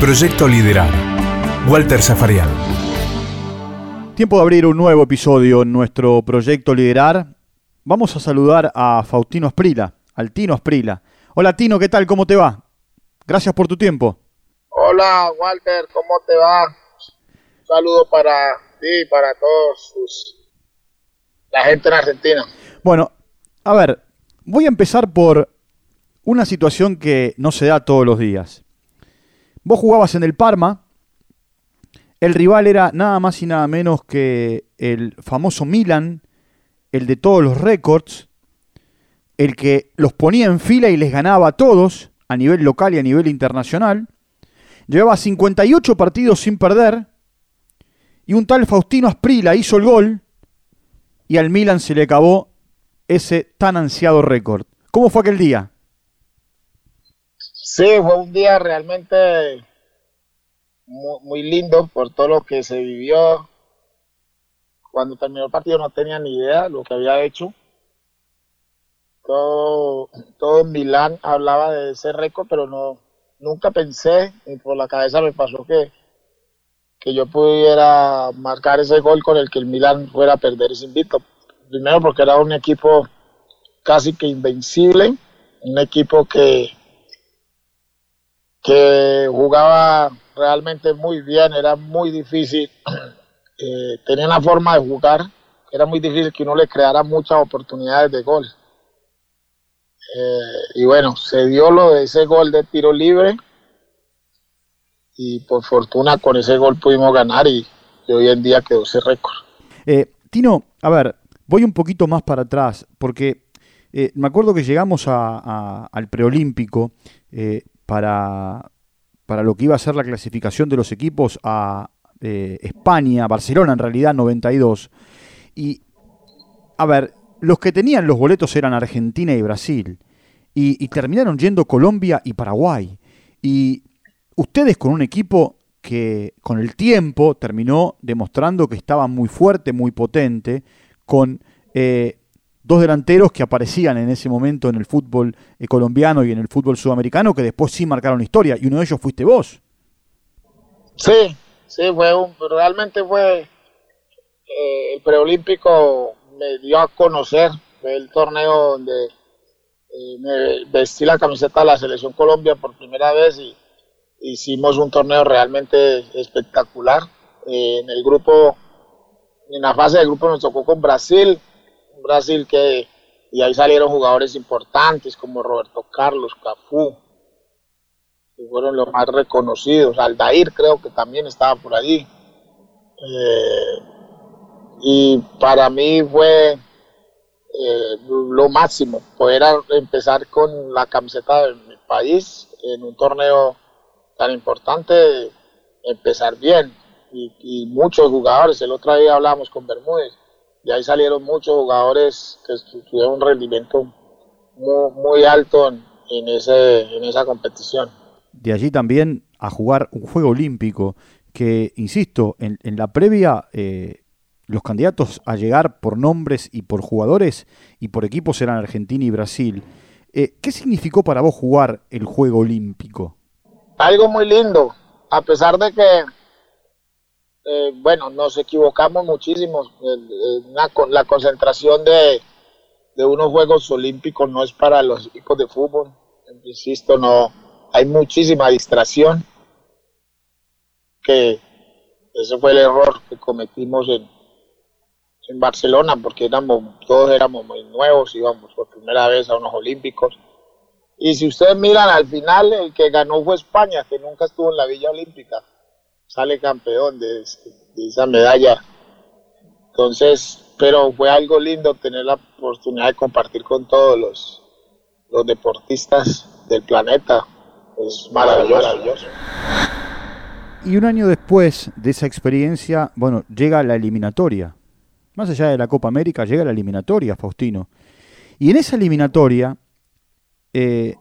Proyecto Liderar. Walter Zafarian. Tiempo de abrir un nuevo episodio en nuestro Proyecto Liderar. Vamos a saludar a Faustino Asprila, al Tino Asprila. Hola Tino, ¿qué tal? ¿Cómo te va? Gracias por tu tiempo. Hola Walter, ¿cómo te va? Un saludo para ti y para todos la gente en Argentina. Bueno, a ver, voy a empezar por una situación que no se da todos los días. Vos jugabas en el Parma, el rival era nada más y nada menos que el famoso Milan, el de todos los récords, el que los ponía en fila y les ganaba a todos, a nivel local y a nivel internacional. Llevaba 58 partidos sin perder, y un tal Faustino Asprila hizo el gol, y al Milan se le acabó ese tan ansiado récord. ¿Cómo fue aquel día? Sí, fue un día realmente muy, lindo por todo lo que se vivió. Cuando terminó el partido no tenía ni idea de lo que había hecho. Todo, todo Milán hablaba de ese récord, pero no, nunca pensé, ni por la cabeza me pasó que, que yo pudiera marcar ese gol con el que el Milán fuera a perder ese invito. Primero porque era un equipo casi que invencible, un equipo que, que jugaba realmente muy bien, era muy difícil, eh, tenía una forma de jugar, era muy difícil que uno le creara muchas oportunidades de gol. Eh, y bueno, se dio lo de ese gol de tiro libre y por fortuna con ese gol pudimos ganar y, hoy en día quedó ese récord. Eh, Tino, a ver, voy un poquito más para atrás porque me acuerdo que llegamos al preolímpico para, para lo que iba a ser la clasificación de los equipos a eh, España, Barcelona en realidad 92. Y, a ver, los que tenían los boletos eran Argentina y Brasil. Y, terminaron yendo Colombia y Paraguay. Y ustedes con un equipo que con el tiempo terminó demostrando que estaba muy fuerte, muy potente, con eh, dos delanteros que aparecían en ese momento en el fútbol eh, colombiano y en el fútbol sudamericano, que después sí marcaron historia, y uno de ellos fuiste vos. Sí, sí, fue un, realmente fue eh, el preolímpico me dio a conocer, el torneo donde eh, me vestí la camiseta de la selección Colombia por primera vez y hicimos un torneo realmente espectacular. en el grupo, en la fase de grupo nos tocó con Brasil, Brasil que y ahí salieron jugadores importantes como Roberto Carlos, Cafú, que fueron los más reconocidos. Aldair creo que también estaba por allí. Eh, y para mí fue eh, lo máximo poder empezar con la camiseta de mi país en un torneo tan importante, empezar bien. Y, y muchos jugadores, el otro día hablábamos con Bermúdez, y ahí salieron muchos jugadores que tuvieron un rendimiento muy, alto en, ese, en esa competición. De allí también a jugar un juego olímpico que, insisto, en, la previa eh, los candidatos a llegar por nombres y por jugadores y por equipos eran Argentina y Brasil. Eh, ¿Qué significó para vos jugar el juego olímpico? Algo muy lindo, a pesar de que eh, bueno, nos equivocamos muchísimo. la concentración de, unos Juegos Olímpicos no es para los equipos de fútbol. Insisto, no, hay muchísima distracción. Que ese fue el error que cometimos en, en Barcelona, porque éramos, todos éramos muy nuevos, íbamos por primera vez a unos Olímpicos. Y si ustedes miran al final, el que ganó fue España, que nunca estuvo en la Villa Olímpica sale campeón de, esa medalla. Entonces, pero fue algo lindo tener la oportunidad de compartir con todos los, los deportistas del planeta. Es maravilloso. Y un año después de esa experiencia, bueno, llega la eliminatoria. Más allá de la Copa América, llega la eliminatoria, Faustino. Y en esa eliminatoria eh,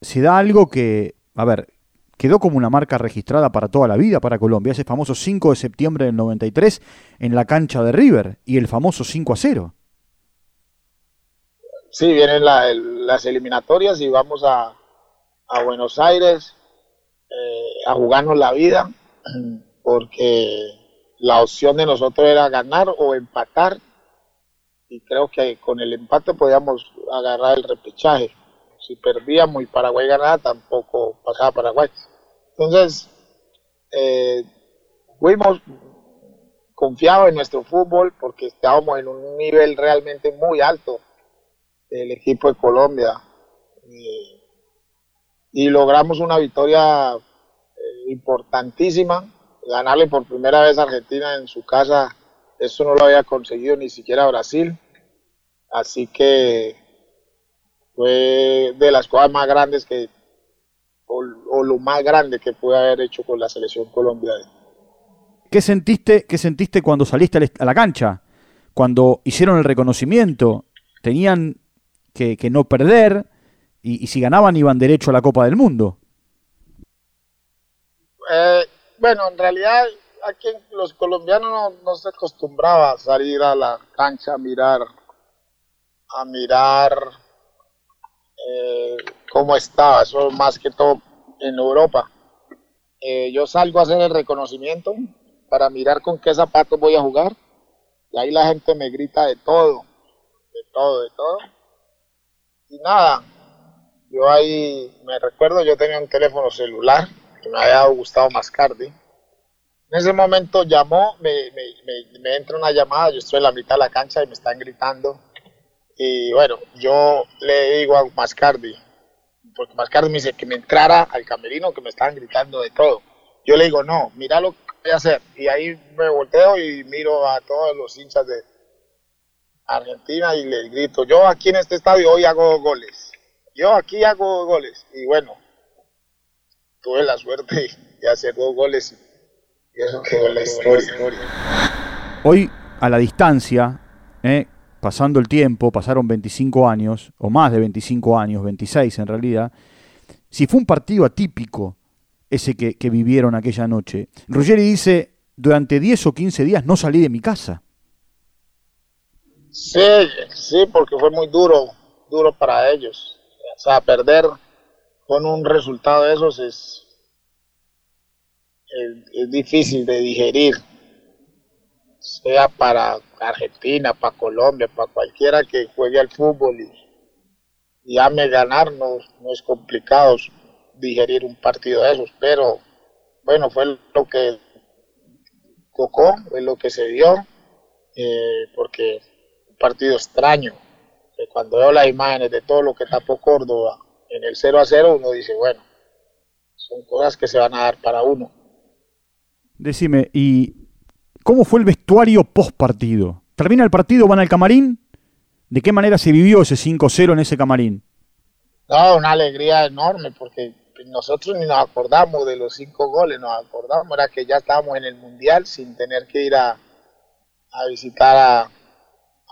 se da algo que, a ver, quedó como una marca registrada para toda la vida para Colombia, ese famoso 5 de septiembre del 93 en la cancha de River y el famoso 5 a 0. Sí, vienen las eliminatorias y vamos a, Buenos Aires. Eh, a jugarnos la vida, porque la opción de nosotros era ganar o empatar, y creo que con el empate podíamos agarrar el repechaje. Si perdíamos y Paraguay ganaba, tampoco pasaba Paraguay. Entonces, eh, fuimos confiados en nuestro fútbol porque estábamos en un nivel realmente muy alto del equipo de Colombia. Y logramos una victoria eh, importantísima, ganarle por primera vez a Argentina en su casa, eso no lo había conseguido ni siquiera Brasil, así que fue de las cosas más grandes que, o, lo más grande que pude haber hecho con la selección colombiana. ¿Qué sentiste, qué sentiste cuando saliste a la cancha? Cuando hicieron el reconocimiento, tenían que, que no perder, y, si ganaban iban derecho a la Copa del Mundo. Eh, bueno, en realidad aquí los colombianos no, se acostumbraba a salir a la cancha a mirar, a mirar eh, cómo estaba, eso más que todo en Europa. Eh, yo salgo a hacer el reconocimiento para mirar con qué zapatos voy a jugar y ahí la gente me grita de todo, de todo, de todo. Y nada, yo ahí me recuerdo, yo tenía un teléfono celular que me había gustado Mascardi. En ese momento llamó, me, me, me, entra una llamada, yo estoy en la mitad de la cancha y me están gritando. Y bueno, yo le digo a Mascardi, porque Mascardi me dice que me entrara al camerino, que me estaban gritando de todo. Yo le digo, no, mira lo que voy a hacer. Y ahí me volteo y miro a todos los hinchas de Argentina y les grito, yo aquí en este estadio hoy hago goles yo aquí hago goles y bueno, tuve la suerte de hacer dos goles y eso quedó la historia. Hoy, a la distancia, eh, pasando el tiempo, pasaron 25 años, o más de 25 años, 26 en realidad, si fue un partido atípico ese que, que vivieron aquella noche, Ruggeri dice, durante 10 o 15 días no salí de mi casa. Sí, sí, porque fue muy duro, duro para ellos o sea, perder con un resultado de esos es, es, difícil de digerir, sea para Argentina, para Colombia, para cualquiera que juegue al fútbol y, y ame ganar, no, es complicado digerir un partido de esos, pero bueno, fue lo que tocó, fue lo que se dio, eh, porque un partido extraño, cuando veo las imágenes de todo lo que tapó Córdoba en el 0 a 0, uno dice, bueno, son cosas que se van a dar para uno. Decime, ¿y cómo fue el vestuario post partido? ¿Termina el partido, van al camarín? ¿De qué manera se vivió ese 5-0 en ese camarín? No, una alegría enorme porque nosotros ni nos acordamos de los cinco goles, nos acordamos, era que ya estábamos en el Mundial sin tener que ir a, a visitar a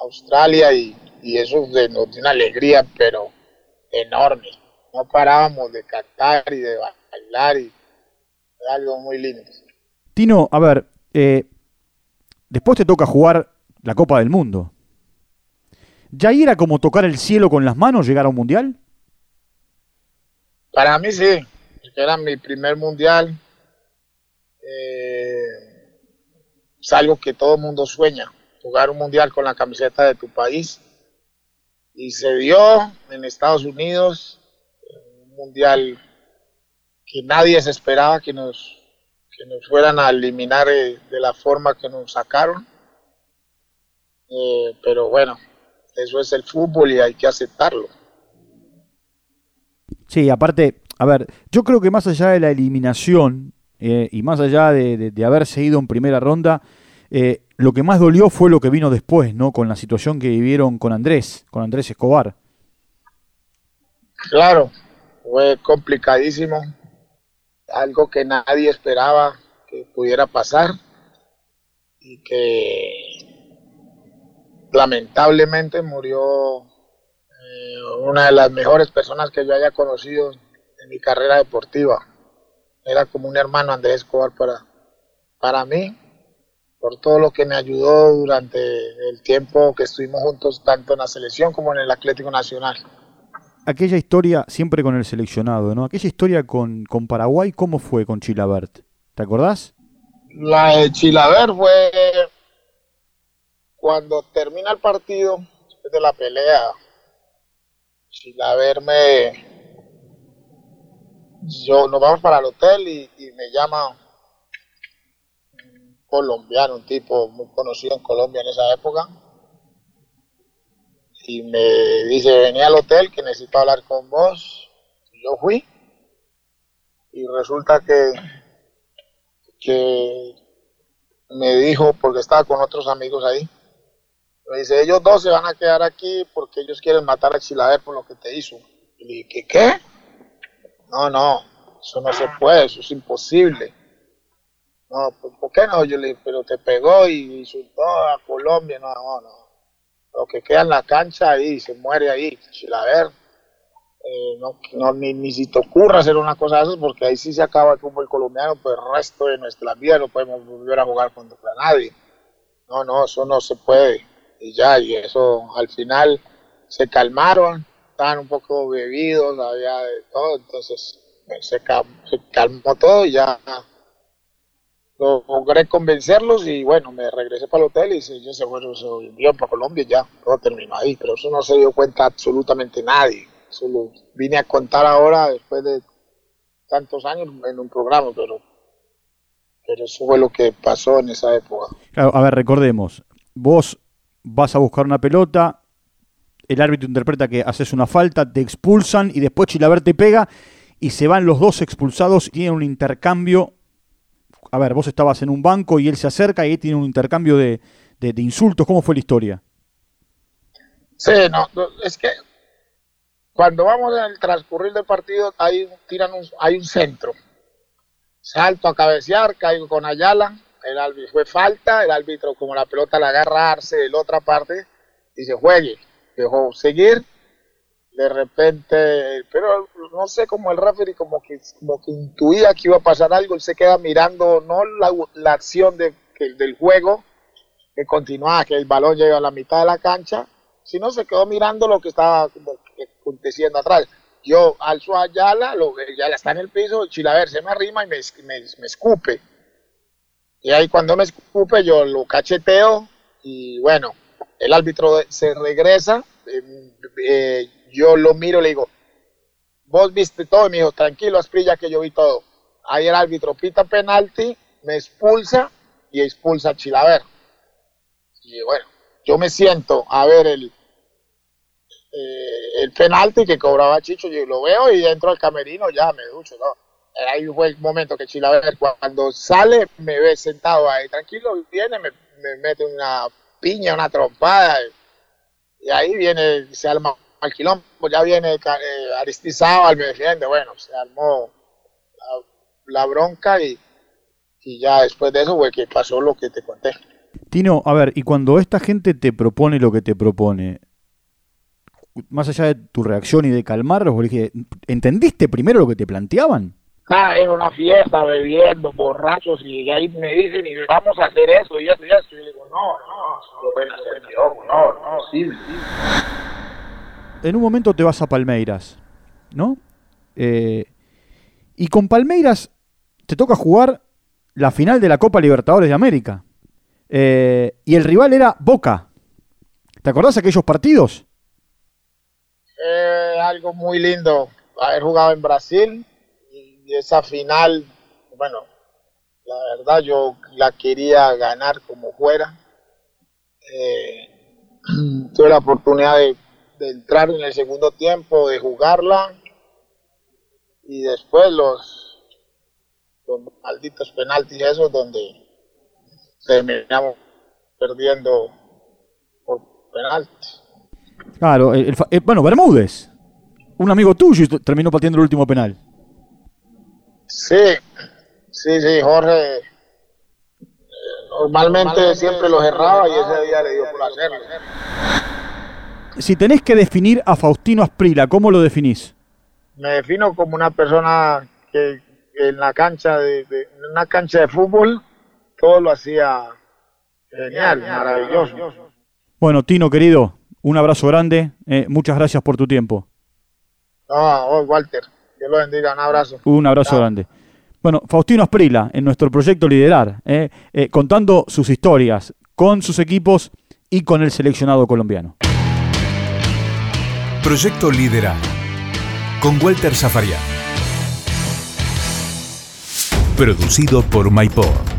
Australia y, y eso nos dio una alegría, pero enorme. No parábamos de cantar y de bailar y algo muy lindo. Tino, a ver, eh, después te toca jugar la Copa del Mundo. ¿Ya era como tocar el cielo con las manos llegar a un mundial? Para mí sí, era mi primer mundial. Eh, es algo que todo el mundo sueña, jugar un mundial con la camiseta de tu país y se dio en Estados Unidos un mundial que nadie se esperaba que nos, que nos fueran a eliminar eh, de la forma que nos sacaron. Eh, pero bueno, eso es el fútbol y hay que aceptarlo. Sí, aparte, a ver, yo creo que más allá de la eliminación eh, y más allá de, de, de haberse ido en primera ronda, eh, lo que más dolió fue lo que vino después, ¿no? Con la situación que vivieron con Andrés, con Andrés Escobar. Claro, fue complicadísimo, algo que nadie esperaba que pudiera pasar y que lamentablemente murió eh, una de las mejores personas que yo haya conocido en mi carrera deportiva. Era como un hermano Andrés Escobar para, para mí por todo lo que me ayudó durante el tiempo que estuvimos juntos, tanto en la selección como en el Atlético Nacional. Aquella historia, siempre con el seleccionado, ¿no? Aquella historia con, con Paraguay, ¿cómo fue con Chilabert? ¿Te acordás? La de Chilabert fue cuando termina el partido, después de la pelea, Chilabert me... Yo, nos vamos para el hotel y, y me llama un colombiano, un tipo muy conocido en Colombia en esa época, y me dice, venía al hotel que necesito hablar con vos. Yo fui y resulta que, que me dijo, porque estaba con otros amigos ahí, me dice, ellos dos se van a quedar aquí porque ellos quieren matar a Chilaver por lo que te hizo. Y le dije, ¿qué? ¿qué? No, no, eso no se puede, eso es imposible. No, pues, ¿por qué no? Yo le dije, pero te pegó y insultó a Colombia. No, no, no lo que queda en la cancha ahí, se muere ahí, Chilaver. Eh, no, ni, ni, si te ocurra hacer una cosa de esas, porque ahí sí se acaba el fútbol colombiano, pues el resto de nuestra vida no podemos volver a jugar contra nadie. No, no, eso no se puede. Y ya, y eso al final se calmaron, estaban un poco bebidos, había de todo, entonces pues, se, se calmó todo y ya logré convencerlos y bueno, me regresé para el hotel y se, se fue, se volvió para Colombia y ya, todo terminó ahí, pero eso no se dio cuenta absolutamente nadie, solo vine a contar ahora después de tantos años en un programa, pero, pero eso fue lo que pasó en esa época. A ver, recordemos, vos vas a buscar una pelota, el árbitro interpreta que haces una falta, te expulsan y después Chilaver te pega y se van los dos expulsados y tienen un intercambio a ver, vos estabas en un banco y él se acerca y ahí tiene un intercambio de, de, insultos. ¿Cómo fue la historia? Sí, no, es que cuando vamos en el transcurrir del partido, hay, tiran un, hay un centro. Salto a cabecear, caigo con Ayala, el árbitro fue falta, el árbitro como la pelota la agarrarse de la otra parte, dice juegue, dejó seguir, de repente, pero no sé, como el referee como que, como que intuía que iba a pasar algo, él se queda mirando no la, la acción de, que, del juego, que continuaba, que el balón llega a la mitad de la cancha, sino se quedó mirando lo que estaba aconteciendo atrás. Yo alzo a Yala, lo, Yala está en el piso, Chilaver se me arrima y me, me, me escupe. Y ahí cuando me escupe yo lo cacheteo y bueno, el árbitro se regresa, eh, eh, yo lo miro y le digo, vos viste todo, y me dijo, tranquilo, Asprilla, que yo vi todo. Ahí el árbitro pita penalti, me expulsa y expulsa a Chilaver. Y bueno, yo me siento a ver el, eh, el penalti que cobraba Chicho, yo lo veo y entro al camerino, ya me ducho, ¿no? Ahí fue el momento que Chilaver, cuando sale, me ve sentado ahí, tranquilo, viene, me, me mete una piña, una trompada, y ahí viene, se arma al quilombo, ya viene eh, Aristizado al me defiende, bueno, se armó la, la bronca y, y, ya después de eso fue que pasó lo que te conté. Tino, a ver, y cuando esta gente te propone lo que te propone, más allá de tu reacción y de calmarlos, dije, ¿entendiste primero lo que te planteaban? Ah, era una fiesta, bebiendo, borrachos, y ahí me dicen, y vamos a hacer eso, y eso, y eso. Y yo digo, no, no, hacer no, no, no, sí, sí en un momento te vas a Palmeiras, ¿no? Eh, y con Palmeiras te toca jugar la final de la Copa Libertadores de América. Eh, y el rival era Boca. ¿Te acordás de aquellos partidos? Eh, algo muy lindo haber jugado en Brasil y esa final, bueno, la verdad yo la quería ganar como fuera. tuve la oportunidad de de entrar en el segundo tiempo, de jugarla y después los, malditos penaltis esos donde terminamos perdiendo por penaltis. Claro, bueno, Bermúdez, un amigo tuyo terminó pateando el último penal. Sí, sí, sí, Jorge. Eh, normalmente, siempre los erraba y ese día le dio por hacerlo si tenés que definir a Faustino Asprila, ¿cómo lo definís? Me defino como una persona que en la cancha de, en una cancha de fútbol todo lo hacía genial, maravilloso. Bueno, Tino querido, un abrazo grande, eh, muchas gracias por tu tiempo. No, Walter, Dios lo bendiga, un abrazo. Un abrazo grande. Bueno, Faustino Asprila, en nuestro proyecto Liderar, eh, eh, contando sus historias con sus equipos y con el seleccionado colombiano. Proyecto Liderar con Walter Zafarian. Producido por MyPod.